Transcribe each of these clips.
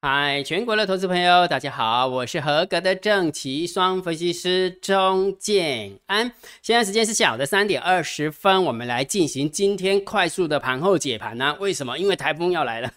嗨，全国的投资朋友，大家好，我是合格的正奇双分析师钟建安。现在时间是下午的三点二十分，我们来进行今天快速的盘后解盘呢？为什么？因为台风要来了。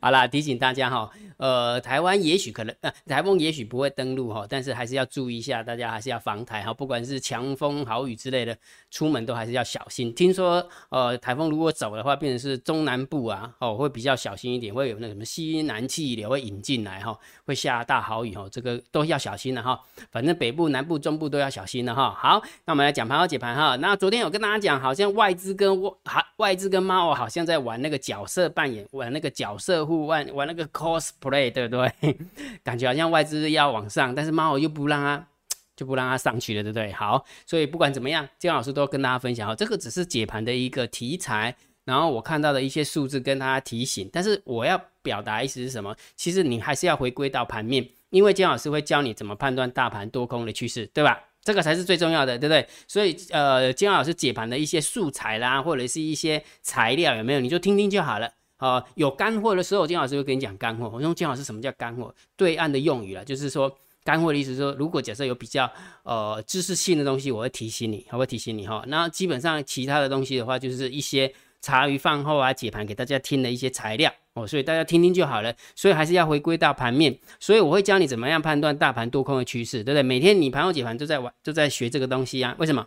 好啦，提醒大家哈。呃，台湾也许可能，呃，台风也许不会登陆哈，但是还是要注意一下，大家还是要防台哈，不管是强风豪雨之类的，出门都还是要小心。听说，呃，台风如果走的话，变成是中南部啊，哦，会比较小心一点，会有那什么西南气流会引进来哈，会下大豪雨哈，这个都要小心的哈。反正北部、南部、中部都要小心的哈。好，那我们来讲盘后解盘哈。那昨天有跟大家讲，好像外资跟外外资跟猫好像在玩那个角色扮演，玩那个角色互换，玩那个 cos。play 对不对？感觉好像外资要往上，但是猫又不让它，就不让它上去了，对不对？好，所以不管怎么样，姜老师都跟大家分享哦，这个只是解盘的一个题材，然后我看到的一些数字跟大家提醒，但是我要表达意思是什么？其实你还是要回归到盘面，因为姜老师会教你怎么判断大盘多空的趋势，对吧？这个才是最重要的，对不对？所以呃，姜老师解盘的一些素材啦，或者是一些材料有没有？你就听听就好了。啊，有干货的时候，金老师会跟你讲干货。我说金老师什么叫干货？对岸的用语了，就是说干货的意思，说如果假设有比较呃知识性的东西，我会提醒你，我会提醒你哈。那基本上其他的东西的话，就是一些茶余饭后啊解盘给大家听的一些材料哦，所以大家听听就好了。所以还是要回归到盘面，所以我会教你怎么样判断大盘多空的趋势，对不对？每天你盘后解盘都在玩，都在学这个东西啊。为什么？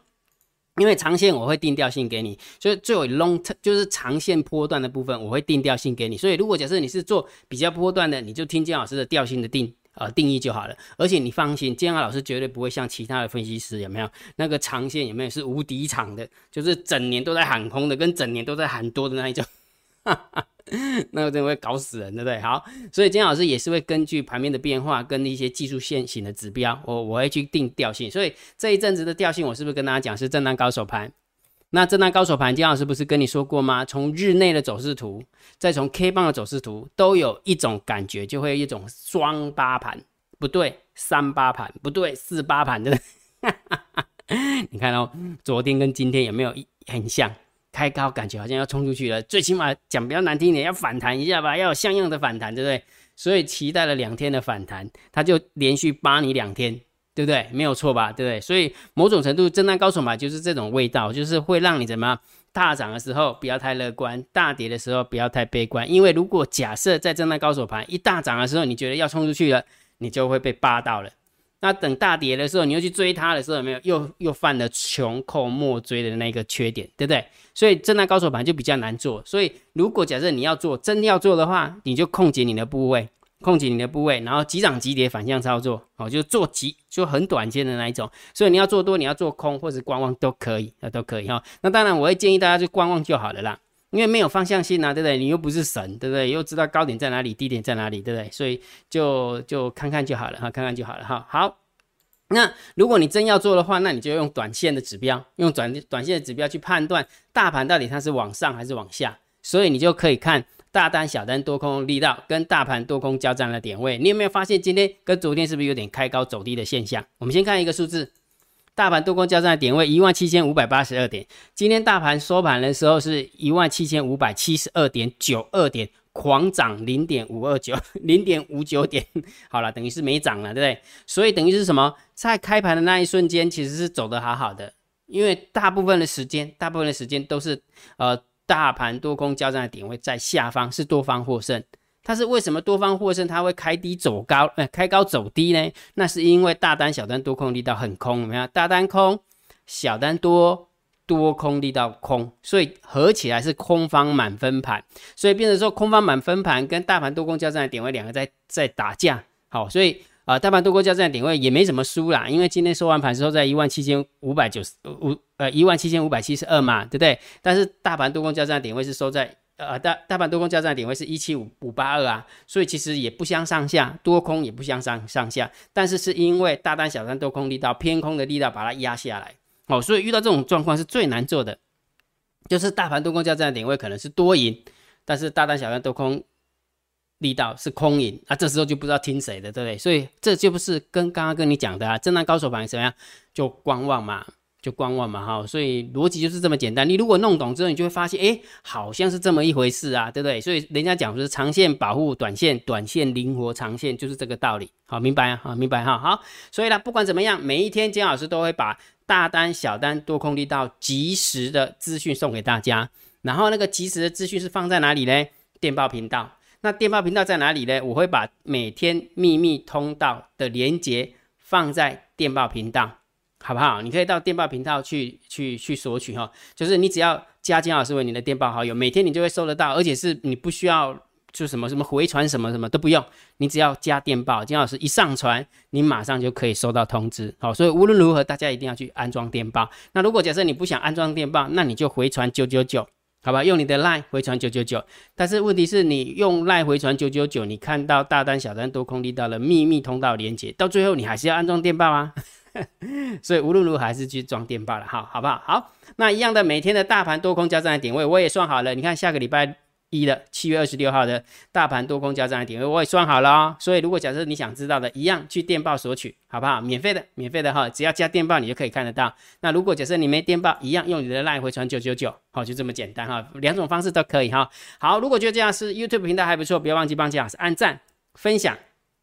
因为长线我会定调性给你，所以最有 long term 就是长线波段的部分，我会定调性给你。所以如果假设你是做比较波段的，你就听金老师的调性的定呃定义就好了。而且你放心，姜老师绝对不会像其他的分析师有没有那个长线有没有是无敌长的，就是整年都在喊空的，跟整年都在喊多的那一种。那真的会搞死人，对不对？好，所以金老师也是会根据盘面的变化跟一些技术线型的指标，我我会去定调性。所以这一阵子的调性，我是不是跟大家讲是震荡高手盘？那震荡高手盘，金老师不是跟你说过吗？从日内的走势图，再从 K 棒的走势图，都有一种感觉，就会有一种双八盘，不对，三八盘，不对，四八盘，对不对？你看哦，昨天跟今天有没有很像？开高感觉好像要冲出去了，最起码讲比较难听一点，要反弹一下吧，要有像样的反弹，对不对？所以期待了两天的反弹，它就连续扒你两天，对不对？没有错吧？对不对？所以某种程度震荡高手嘛，就是这种味道，就是会让你怎么大涨的时候不要太乐观，大跌的时候不要太悲观，因为如果假设在震荡高手盘一大涨的时候，你觉得要冲出去了，你就会被扒到了。那等大跌的时候，你又去追它的时候，有没有又又犯了穷寇莫追的那个缺点，对不对？所以震荡高手盘就比较难做。所以如果假设你要做，真要做的话，你就控制你的部位，控制你的部位，然后急涨急跌反向操作，哦，就做急就很短线的那一种。所以你要做多，你要做空或者观望都可以，那都可以哈。那当然我会建议大家就观望就好了啦。因为没有方向性啊，对不对？你又不是神，对不对？又知道高点在哪里，低点在哪里，对不对？所以就就看看就好了哈，看看就好了哈。好，那如果你真要做的话，那你就用短线的指标，用短短线的指标去判断大盘到底它是往上还是往下。所以你就可以看大单、小单、多空力道跟大盘多空交战的点位。你有没有发现今天跟昨天是不是有点开高走低的现象？我们先看一个数字。大盘多空交战的点位一万七千五百八十二点，今天大盘收盘的时候是一万七千五百七十二点九二点，狂涨零点五二九，零点五九点，好了，等于是没涨了，对不对？所以等于是什么？在开盘的那一瞬间，其实是走得好好的，因为大部分的时间，大部分的时间都是呃大盘多空交战的点位在下方，是多方获胜。它是为什么多方获胜？它会开低走高，呃，开高走低呢？那是因为大单、小单多空力道很空，有没有？大单空，小单多，多空力道空，所以合起来是空方满分盘，所以变成说空方满分盘跟大盘多空交战的点位两个在在打架。好，所以啊，大盘多空交战的点位也没怎么输啦，因为今天收完盘时候在一万七千五百九十五，呃，一万七千五百七十二嘛，对不对？但是大盘多空交战的点位是收在。呃，大大盘多空交战点位是一七五五八二啊，所以其实也不相上下，多空也不相上上下，但是是因为大单小单多空力道偏空的力道把它压下来，哦，所以遇到这种状况是最难做的，就是大盘多空交战点位可能是多赢，但是大单小单多空力道是空赢，啊，这时候就不知道听谁的，对不对？所以这就不是跟刚刚跟你讲的啊，震荡高手盘怎么样，就观望嘛。就观望嘛哈，所以逻辑就是这么简单。你如果弄懂之后，你就会发现，哎，好像是这么一回事啊，对不对？所以人家讲说是长线保护短线，短线灵活长线，就是这个道理。好，明白啊？好，明白哈。好，所以呢，不管怎么样，每一天金老师都会把大单、小单、多空力道及时的资讯送给大家。然后那个及时的资讯是放在哪里呢？电报频道。那电报频道在哪里呢？我会把每天秘密通道的连接放在电报频道。好不好？你可以到电报频道去去去索取哈，就是你只要加金老师为你的电报好友，每天你就会收得到，而且是你不需要就什么什么回传什么什么都不用，你只要加电报，金老师一上传，你马上就可以收到通知。好，所以无论如何，大家一定要去安装电报。那如果假设你不想安装电报，那你就回传九九九，好吧？用你的 line 回传九九九。但是问题是你用 line 回传九九九，你看到大单小单多空力到了秘密通道连接，到最后你还是要安装电报啊。所以无论如何还是去装电报了，哈，好不好？好，那一样的每天的大盘多空交战的点位我也算好了。你看下个礼拜一的七月二十六号的大盘多空交战的点位我也算好了哦。所以如果假设你想知道的，一样去电报索取，好不好？免费的，免费的哈，只要加电报你就可以看得到。那如果假设你没电报，一样用你的烂回传九九九，好，就这么简单哈，两种方式都可以哈。好，如果觉得这样是 YouTube 频道还不错，不要忘记帮姜老师按赞、分享。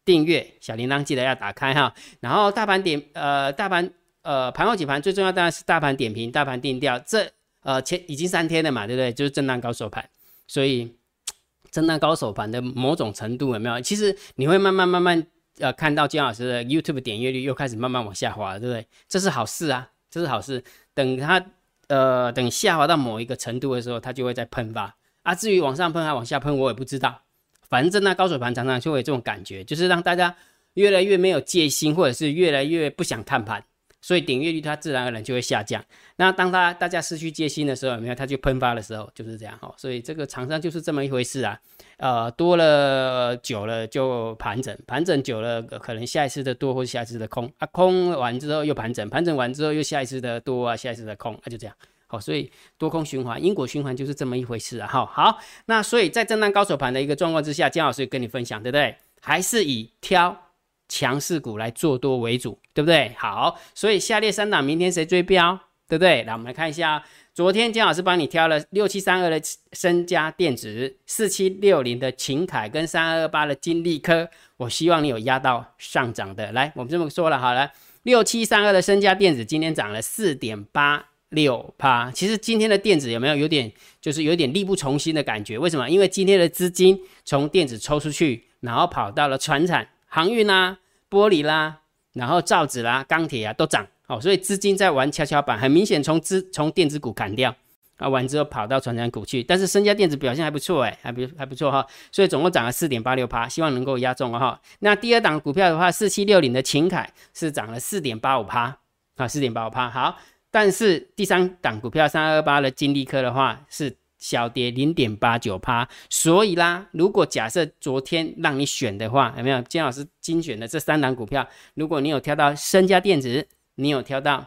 订阅小铃铛记得要打开哈，然后大盘点呃大盘呃盘后几盘最重要当然是大盘点评、大盘定调，这呃前已经三天了嘛，对不对？就是震荡高手盘，所以 震荡高手盘的某种程度有没有？其实你会慢慢慢慢呃看到金老师的 YouTube 点阅率又开始慢慢往下滑，对不对？这是好事啊，这是好事。等它呃等下滑到某一个程度的时候，它就会再喷发啊。至于往上喷还往下喷，我也不知道。反正那高水盘常常就会有这种感觉，就是让大家越来越没有戒心，或者是越来越不想看盘，所以点阅率它自然而然就会下降。那当他大家失去戒心的时候，有没有？它就喷发的时候，就是这样哈。所以这个厂商就是这么一回事啊。呃，多了久了就盘整，盘整久了可能下一次的多或下一次的空啊，空完之后又盘整，盘整完之后又下一次的多啊，下一次的空啊，就这样。好，所以多空循环，因果循环就是这么一回事啊。好，好，那所以在震荡高手盘的一个状况之下，姜老师跟你分享，对不对？还是以挑强势股来做多为主，对不对？好，所以下列三档明天谁追标，对不对？来，我们来看一下，昨天姜老师帮你挑了六七三二的身家电子，四七六零的秦凯跟三二八的金利科，我希望你有压到上涨的。来，我们这么说了，好了，六七三二的身家电子今天涨了四点八。六趴，其实今天的电子有没有有点就是有点力不从心的感觉？为什么？因为今天的资金从电子抽出去，然后跑到了船产、航运啦、玻璃啦，然后造纸啦、钢铁啊都涨，好，所以资金在玩跷跷板，很明显从资从电子股砍掉啊，完之后跑到船产股去，但是身家电子表现还不错哎，还不还不错哈，所以总共涨了四点八六趴，希望能够压中哈。那第二档股票的话，四七六零的秦凯是涨了四点八五趴啊，四点八五趴，好。但是第三档股票三二八的金利科的话是小跌零点八九趴，所以啦，如果假设昨天让你选的话，有没有金老师精选的这三档股票？如果你有挑到深家电子，你有挑到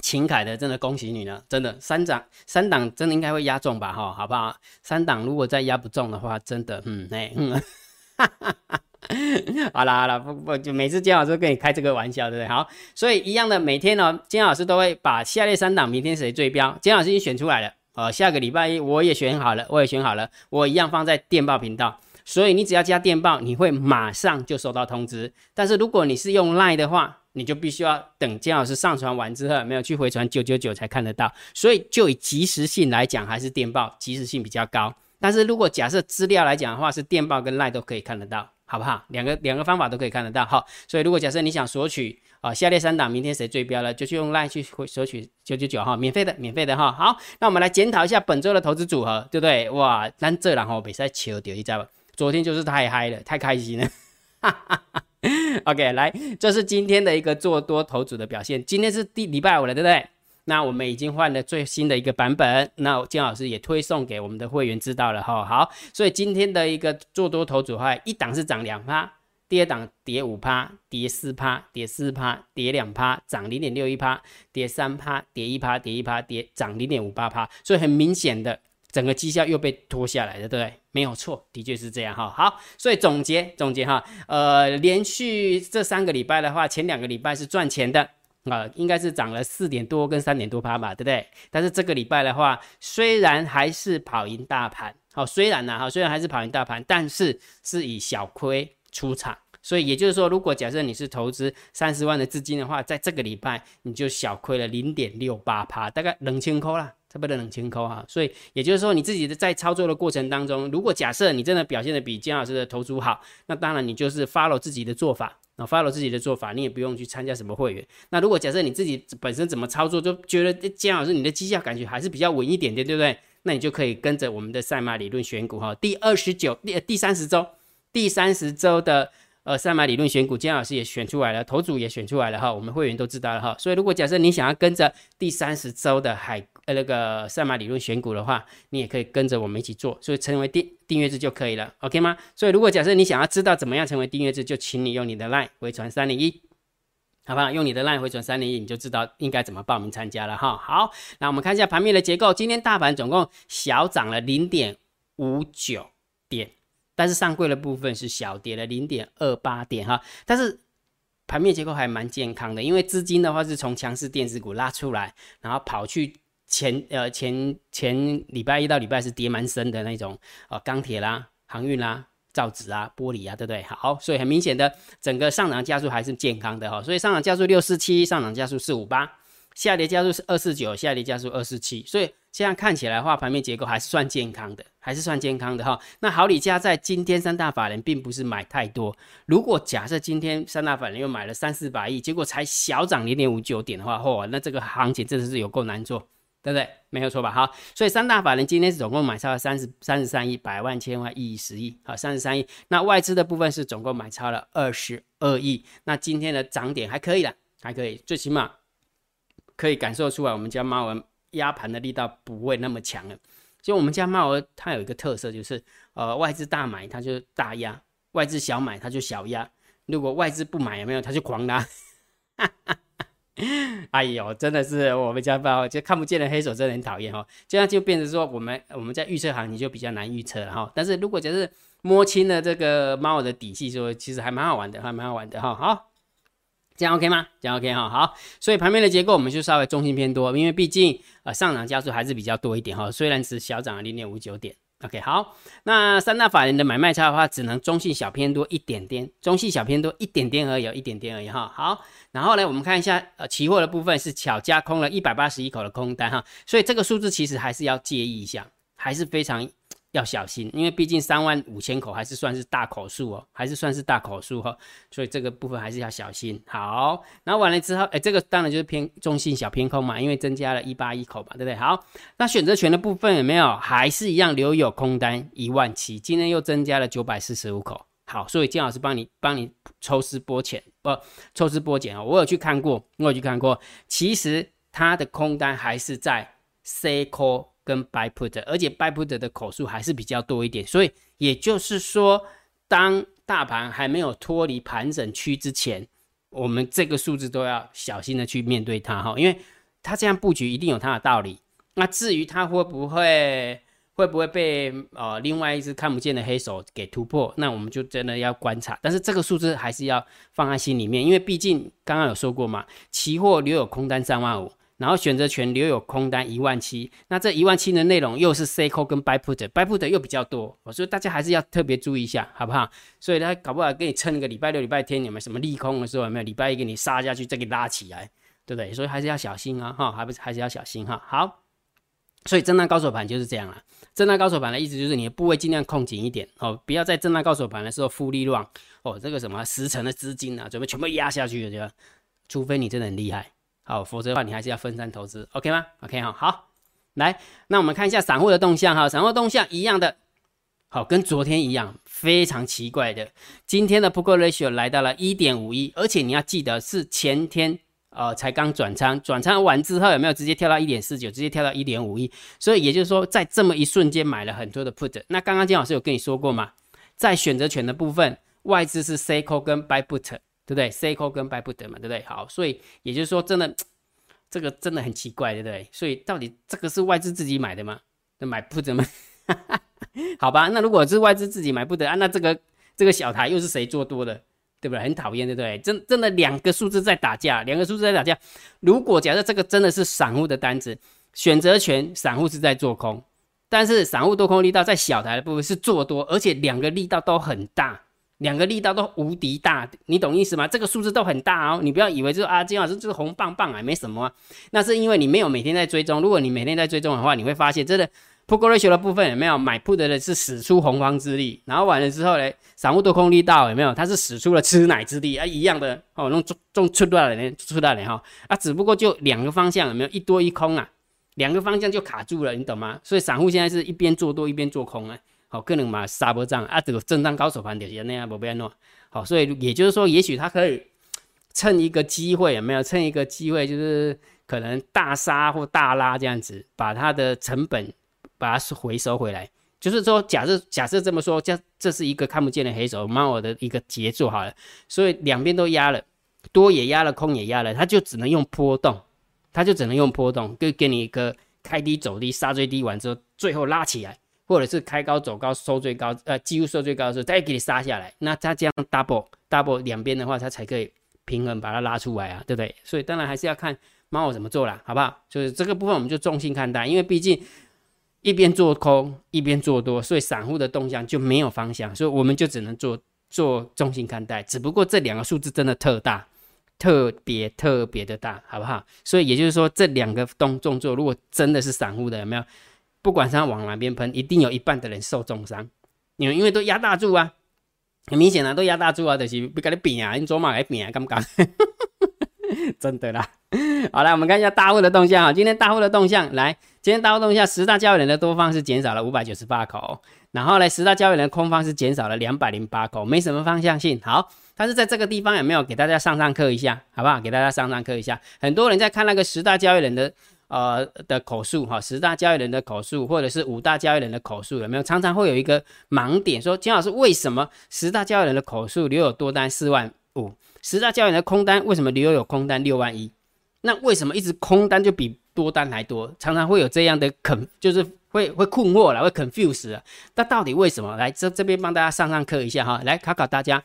秦凯的，真的恭喜你了，真的三档三档真的应该会压中吧？哈，好不好？三档如果再压不中的话，真的，嗯，哎，嗯，哈哈哈。好啦好啦，不不就每次姜老师跟你开这个玩笑，对不对？好，所以一样的，每天呢，姜老师都会把下列三档明天谁最标，姜老师已经选出来了。呃，下个礼拜一我也选好了，我也选好了，我一样放在电报频道。所以你只要加电报，你会马上就收到通知。但是如果你是用 Line 的话，你就必须要等姜老师上传完之后，没有去回传九九九才看得到。所以就以及时性来讲，还是电报及时性比较高。但是如果假设资料来讲的话，是电报跟 Line 都可以看得到。好不好？两个两个方法都可以看得到。哈，所以如果假设你想索取啊，下列三档明天谁追标了，就去用 line 去索取九九九哈，免费的，免费的哈。好，那我们来检讨一下本周的投资组合，对不对？哇，咱这然后比赛球掉，你知道吧？昨天就是太嗨了，太开心了。哈哈哈 OK，来，这是今天的一个做多头组的表现。今天是第礼拜五了，对不对？那我们已经换了最新的一个版本，那金老师也推送给我们的会员知道了哈。好，所以今天的一个做多头组合，一档是涨两趴，第二档跌五趴，跌四趴，跌四趴，跌两趴，涨零点六一趴，跌三趴，跌一趴，跌一趴，跌涨零点五八趴。所以很明显的，整个绩效又被拖下来了，对不对？没有错，的确是这样哈。好，所以总结总结哈，呃，连续这三个礼拜的话，前两个礼拜是赚钱的。啊，应该是涨了四点多跟三点多趴吧，对不对？但是这个礼拜的话，虽然还是跑赢大盘，好，虽然呢，哈，虽然还是跑赢大盘，但是是以小亏出场。所以也就是说，如果假设你是投资三十万的资金的话，在这个礼拜你就小亏了零点六八趴，大概两千扣啦，不多两千扣哈。所以也就是说，你自己的在操作的过程当中，如果假设你真的表现的比姜老师的投资好，那当然你就是 follow 自己的做法，那 follow 自己的做法，你也不用去参加什么会员。那如果假设你自己本身怎么操作，就觉得姜老师你的绩效感觉还是比较稳一点点，对不对？那你就可以跟着我们的赛马理论选股哈，第二十九第第三十周，第三十周的。呃，赛马理论选股，姜老师也选出来了，头组也选出来了哈，我们会员都知道了哈。所以如果假设你想要跟着第三十周的海呃那个赛马理论选股的话，你也可以跟着我们一起做，所以成为订订阅制就可以了，OK 吗？所以如果假设你想要知道怎么样成为订阅制，就请你用你的 LINE 回传三零一，好不好？用你的 LINE 回传三零一，你就知道应该怎么报名参加了哈。好，那我们看一下盘面的结构，今天大盘总共小涨了零点五九点。但是上柜的部分是小跌了零点二八点哈，但是盘面结构还蛮健康的，因为资金的话是从强势电子股拉出来，然后跑去前呃前前礼拜一到礼拜是跌蛮深的那种呃钢铁啦、航运啦、造纸啊、玻璃啊，对不对？好，所以很明显的整个上涨加速还是健康的哈，所以上涨加速六四七，上涨加速四五八。下跌加速是二四九，下跌加速二四七，所以这样看起来的话，盘面结构还是算健康的，还是算健康的哈。那好，李家在今天三大法人并不是买太多，如果假设今天三大法人又买了三四百亿，结果才小涨零点五九点的话，嚯，那这个行情真的是有够难做，对不对？没有错吧？好，所以三大法人今天是总共买超了三十三十三亿，百万千万亿十亿，好，三十三亿。那外资的部分是总共买超了二十二亿，那今天的涨点还可以了，还可以，最起码。可以感受出来，我们家猫儿压盘的力道不会那么强了。所以我们家猫儿它有一个特色，就是呃外资大买它就大压，外资小买它就小压。如果外资不买有没有，它就狂拉。哎呦，真的是我们家猫就看不见的黑手，真的很讨厌哦。这样就变成说，我们我们在预测行情就比较难预测了哈。但是如果就是摸清了这个猫儿的底细，说其实还蛮好玩的，还蛮好玩的哈。好。这样 OK 吗？这样 OK 哈，好，所以盘面的结构我们就稍微中性偏多，因为毕竟呃上涨加速还是比较多一点哈，虽然是小涨了零点五九点，OK 好，那三大法人的买卖差的话，只能中性小偏多一点点，中性小偏多一点点而已，一点点而已哈，好，然后呢，我们看一下呃期货的部分是巧加空了一百八十一口的空单哈，所以这个数字其实还是要介意一下，还是非常。要小心，因为毕竟三万五千口还是算是大口数哦，还是算是大口数哈，所以这个部分还是要小心。好，然后完了之后，哎，这个当然就是偏中性小偏空嘛，因为增加了一八一口嘛，对不对？好，那选择权的部分有没有？还是一样留有空单一万七，今天又增加了九百四十五口。好，所以金老师帮你帮你抽丝剥茧，不抽丝剥茧哦，我有去看过，我有去看过，其实它的空单还是在 C call。跟 buy put，而且 buy put 的口数还是比较多一点，所以也就是说，当大盘还没有脱离盘整区之前，我们这个数字都要小心的去面对它哈，因为它这样布局一定有它的道理。那至于它会不会会不会被呃另外一只看不见的黑手给突破，那我们就真的要观察。但是这个数字还是要放在心里面，因为毕竟刚刚有说过嘛，期货留有空单三万五。然后选择权留有空单一万七，那这一万七的内容又是 call 跟 buy put，buy put 又比较多，所以大家还是要特别注意一下，好不好？所以他搞不好给你撑一个礼拜六、礼拜天，有没有什么利空的时候？有没有礼拜一给你杀下去，再给拉起来，对不对？所以还是要小心啊，哈，还不是还是要小心哈。好，所以震荡高手盘就是这样了。震荡高手盘的意思就是你的部位尽量控紧一点哦，不要在震荡高手盘的时候负利乱哦，这个什么十成的资金啊，准备全部压下去的，除非你真的很厉害。好，否则的话你还是要分散投资，OK 吗？OK 哈，好，来，那我们看一下散户的动向哈，散户动向一样的，好，跟昨天一样，非常奇怪的，今天的 p o ratio 来到了一点五一，而且你要记得是前天呃才刚转仓，转仓完之后有没有直接跳到一点四九，直接跳到一点五一，所以也就是说在这么一瞬间买了很多的 put，那刚刚金老师有跟你说过吗？在选择权的部分，外资是 C call 跟 buy put。对不对？C call 跟 buy put 嘛，对不对？好，所以也就是说，真的，这个真的很奇怪，对不对？所以到底这个是外资自己买的吗？那买 put 吗？好吧，那如果是外资自己买不得啊，那这个这个小台又是谁做多的？对不对？很讨厌，对不对？真真的两个数字在打架，两个数字在打架。如果假设这个真的是散户的单子，选择权散户是在做空，但是散户多空力道在小台的部分是做多，而且两个力道都很大。两个力道都无敌大，你懂意思吗？这个数字都很大哦，你不要以为就是啊，金老师就是红棒棒啊，没什么。那是因为你没有每天在追踪。如果你每天在追踪的话，你会发现真的 put ratio 的部分有没有买 put 的是使出洪荒之力，然后完了之后呢，散户多空力道有没有？它是使出了吃奶之力啊，一样的哦，弄中中出大连出大连哈啊，只不过就两个方向有没有一多一空啊，两个方向就卡住了，你懂吗？所以散户现在是一边做多一边做空啊。好，可能嘛杀波仗啊，这个震荡高手盘就是那样，不变弄。好，所以也就是说，也许他可以趁一个机会，有没有？趁一个机会，就是可能大杀或大拉这样子，把它的成本把它回收回来。就是说，假设假设这么说，这这是一个看不见的黑手猫的一个杰作好了。所以两边都压了，多也压了，空也压了，他就只能用波动，他就只能用波动，给给你一个开低走低，杀最低完之后，最后拉起来。或者是开高走高收最高，呃，几乎收最高的时候再给你杀下来，那它这样 double double 两边的话，它才可以平衡把它拉出来啊，对不对？所以当然还是要看猫怎么做啦，好不好？就是这个部分我们就重心看待，因为毕竟一边做空一边做多，所以散户的动向就没有方向，所以我们就只能做做重心看待。只不过这两个数字真的特大，特别特别的大，好不好？所以也就是说这两个动动作，如果真的是散户的，有没有？不管他往哪边喷，一定有一半的人受重伤。因为因为都压大注啊，很明显啊，都压大注啊，就是不跟你扁啊，你做嘛来扁啊，敢不敢？真的啦。好了，我们看一下大户的动向啊。今天大户的动向，来，今天大户动向，十大交易人的多方是减少了五百九十八口，然后呢，十大交易人的空方是减少了两百零八口，没什么方向性。好，但是在这个地方有没有给大家上上课一下，好不好？给大家上上课一下。很多人在看那个十大交易人的。呃的口述哈，十大交易人的口述，或者是五大交易人的口述，有没有常常会有一个盲点，说金老师为什么十大交易人的口述留有多单四万五，十大交易人的空单为什么留有空单六万一？那为什么一直空单就比多单还多？常常会有这样的肯，就是会会困惑了，会 confuse 那到底为什么？来这这边帮大家上上课一下哈，来考考大家。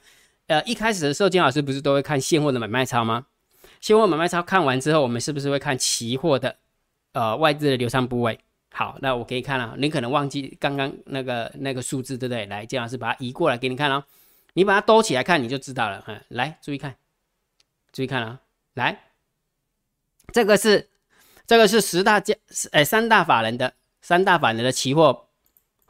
呃，一开始的时候金老师不是都会看现货的买卖操吗？现货买卖操看完之后，我们是不是会看期货的？呃，外资的流仓部位，好，那我给你看了，你可能忘记刚刚那个那个数字，对不对？来，姜老师把它移过来给你看哦，你把它兜起来看，你就知道了。嗯，来，注意看，注意看啊，来，这个是这个是十大家，哎，三大法人的三大法人的期货。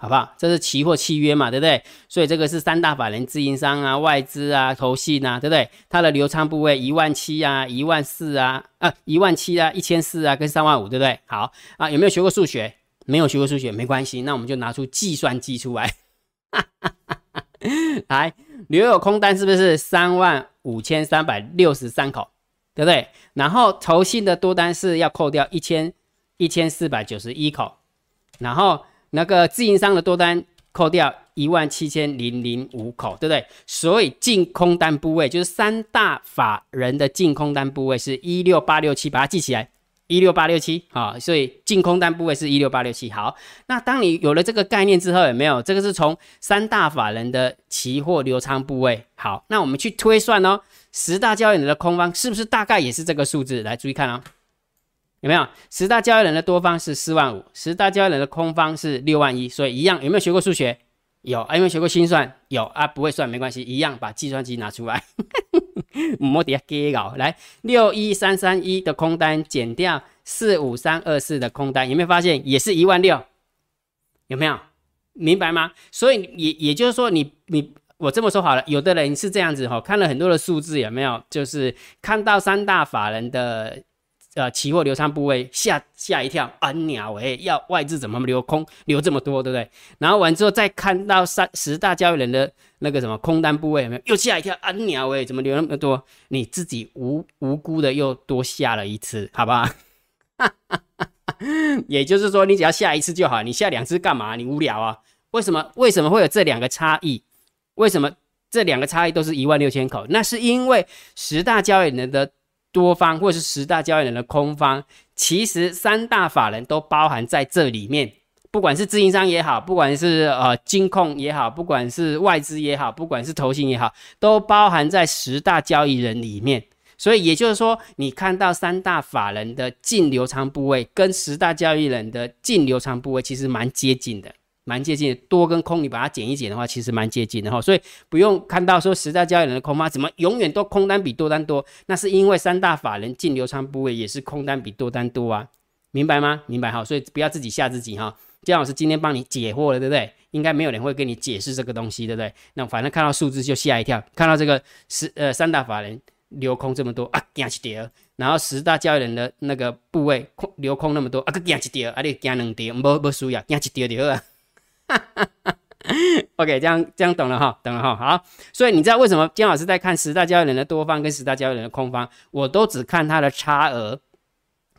好不好？这是期货契约嘛，对不对？所以这个是三大法人自营商啊、外资啊、投信啊，对不对？它的流仓部位一万七啊、一万四啊、啊一万七啊、一千四啊跟三万五，对不对？好啊，有没有学过数学？没有学过数学没关系，那我们就拿出计算机出来。来，留有空单是不是三万五千三百六十三口，对不对？然后投信的多单是要扣掉一千一千四百九十一口，然后。那个自营商的多单扣掉一万七千零零五口，对不对？所以净空单部位就是三大法人的净空单部位是一六八六七，把它记起来，一六八六七好，所以净空单部位是一六八六七。好，那当你有了这个概念之后，有没有？这个是从三大法人的期货流仓部位。好，那我们去推算哦，十大交易人的空方是不是大概也是这个数字？来，注意看哦。有没有十大交易人的多方是四万五，十大交易人的空方是六万一，所以一样有没有学过数学？有啊，有没有学过心算？有啊，不会算没关系，一样把计算机拿出来，摸底下给搞来六一三三一的空单减掉四五三二四的空单，有没有发现也是一万六？有没有明白吗？所以也也就是说，你你我这么说好了，有的人是这样子哈，看了很多的数字，有没有？就是看到三大法人的。呃，期货流仓部位吓吓一跳，啊鸟哎，要外资怎么留空留这么多，对不对？然后完之后再看到三十大交易人的那个什么空单部位有没有？又吓一跳，啊鸟哎，怎么留那么多？你自己无无辜的又多下了一次，好不好？也就是说，你只要下一次就好，你下两次干嘛？你无聊啊？为什么？为什么会有这两个差异？为什么这两个差异都是一万六千口？那是因为十大交易人的。多方或者是十大交易人的空方，其实三大法人都包含在这里面，不管是自营商也好，不管是呃金控也好，不管是外资也好，不管是投信也好，都包含在十大交易人里面。所以也就是说，你看到三大法人的净流仓部位跟十大交易人的净流仓部位其实蛮接近的，蛮接近。多跟空你把它减一减的话，其实蛮接近的哈。所以不用看到说十大交易人的空方怎么永远都空单比多单多，那是因为三大法人净流仓部位也是空单比多单多啊，明白吗？明白哈。所以不要自己吓自己哈。姜老师今天帮你解惑了，对不对？应该没有人会跟你解释这个东西，对不对？那反正看到数字就吓一跳，看到这个十呃三大法人留空这么多啊，惊一跌，然后十大交易人的那个部位空留空那么多啊，个惊一跌，啊你惊两跌，无无输呀，惊一跌就好啊。哈 OK，这样这样懂了哈，懂了哈。好，所以你知道为什么姜老师在看十大交易人的多方跟十大交易人的空方，我都只看它的差额。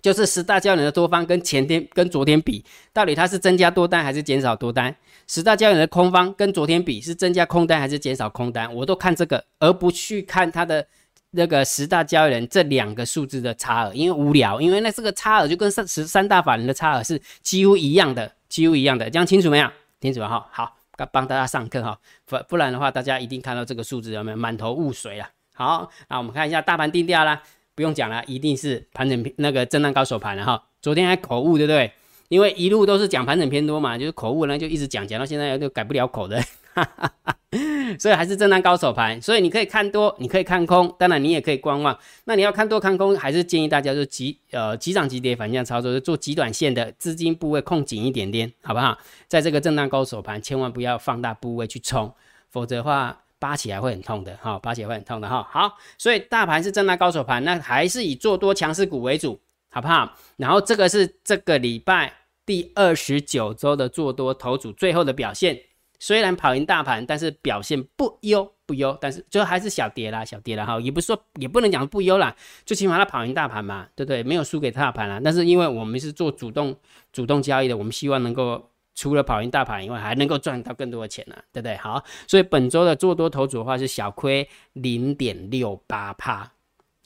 就是十大交易人的多方跟前天跟昨天比，到底它是增加多单还是减少多单？十大交易人的空方跟昨天比是增加空单还是减少空单？我都看这个，而不去看它的那个十大交易人这两个数字的差额，因为无聊，因为那这个差额就跟三十三大法人的差额是几乎一样的，几乎一样的，这样清楚没有？清楚了哈，好，帮大家上课哈，不不然的话，大家一定看到这个数字有没有满头雾水啊？好，那我们看一下大盘定调啦。不用讲了，一定是盘整那个震荡高手盘了哈。昨天还口误，对不对？因为一路都是讲盘整偏多嘛，就是口误呢，就一直讲讲到现在都改不了口的，所以还是震荡高手盘。所以你可以看多，你可以看空，当然你也可以观望。那你要看多看空，还是建议大家就急呃急涨急跌反向操作，就做极短线的资金部位控紧一点点，好不好？在这个震荡高手盘，千万不要放大部位去冲，否则的话。扒起来会很痛的哈，扒起来会很痛的哈。好，所以大盘是震荡高手盘，那还是以做多强势股为主，好不好？然后这个是这个礼拜第二十九周的做多头组最后的表现，虽然跑赢大盘，但是表现不优不优，但是最后还是小跌啦，小跌了哈，也不是说也不能讲不优啦，最起码它跑赢大盘嘛，对不对？没有输给大盘啦，但是因为我们是做主动主动交易的，我们希望能够。除了跑赢大盘以外，还能够赚到更多的钱呢，对不对？好，所以本周的做多头组的话是小亏零点六八帕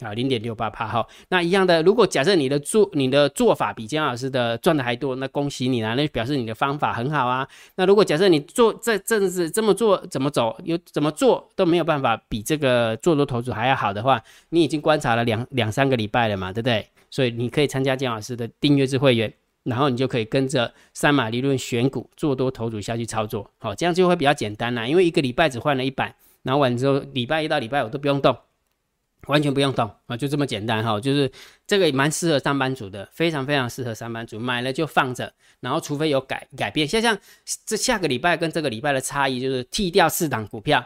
啊，零点六八帕哈。那一样的，如果假设你的做你的做法比姜老师的赚的还多，那恭喜你啦，那表示你的方法很好啊。那如果假设你做这阵子这么做怎么走，又怎么做都没有办法比这个做多头组还要好的话，你已经观察了两两三个礼拜了嘛，对不对？所以你可以参加姜老师的订阅制会员。然后你就可以跟着三马理论选股做多头组下去操作，好，这样就会比较简单啦。因为一个礼拜只换了一版，然后完之后礼拜一到礼拜五都不用动，完全不用动啊，就这么简单哈。就是这个蛮适合上班族的，非常非常适合上班族，买了就放着，然后除非有改改变，像像这下个礼拜跟这个礼拜的差异就是剔掉四档股票，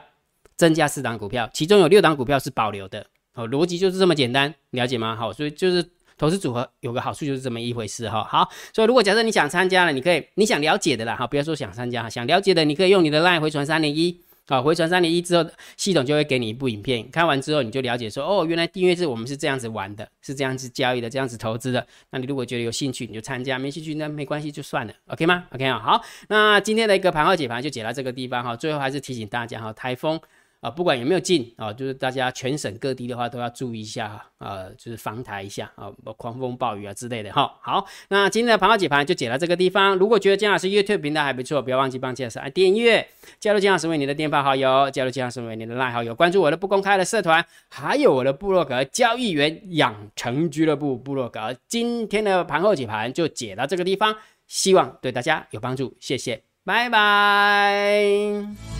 增加四档股票，其中有六档股票是保留的，哦，逻辑就是这么简单，了解吗？好，所以就是。投资组合有个好处就是这么一回事哈，好，所以如果假设你想参加了，你可以你想了解的啦，哈，不要说想参加哈，想了解的你可以用你的 LINE 回传三零一，啊，回传三零一之后，系统就会给你一部影片，看完之后你就了解说，哦，原来订阅制我们是这样子玩的，是这样子交易的，这样子投资的，那你如果觉得有兴趣，你就参加，没兴趣那没关系就算了，OK 吗？OK 啊，好，那今天的一个盘后解盘就解到这个地方哈，最后还是提醒大家哈，台风。啊，不管有没有进啊，就是大家全省各地的话都要注意一下啊，就是防台一下啊，狂风暴雨啊之类的哈。好，那今天的盘后解盘就解到这个地方。如果觉得姜老师 YouTube 频道还不错，不要忘记帮姜老师按订阅，加入姜老师为你的电报好友，加入姜老师为你的赖好友，关注我的不公开的社团，还有我的部落格交易员养成俱乐部部落格。今天的盘后解盘就解到这个地方，希望对大家有帮助，谢谢，拜拜。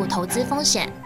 投资风险。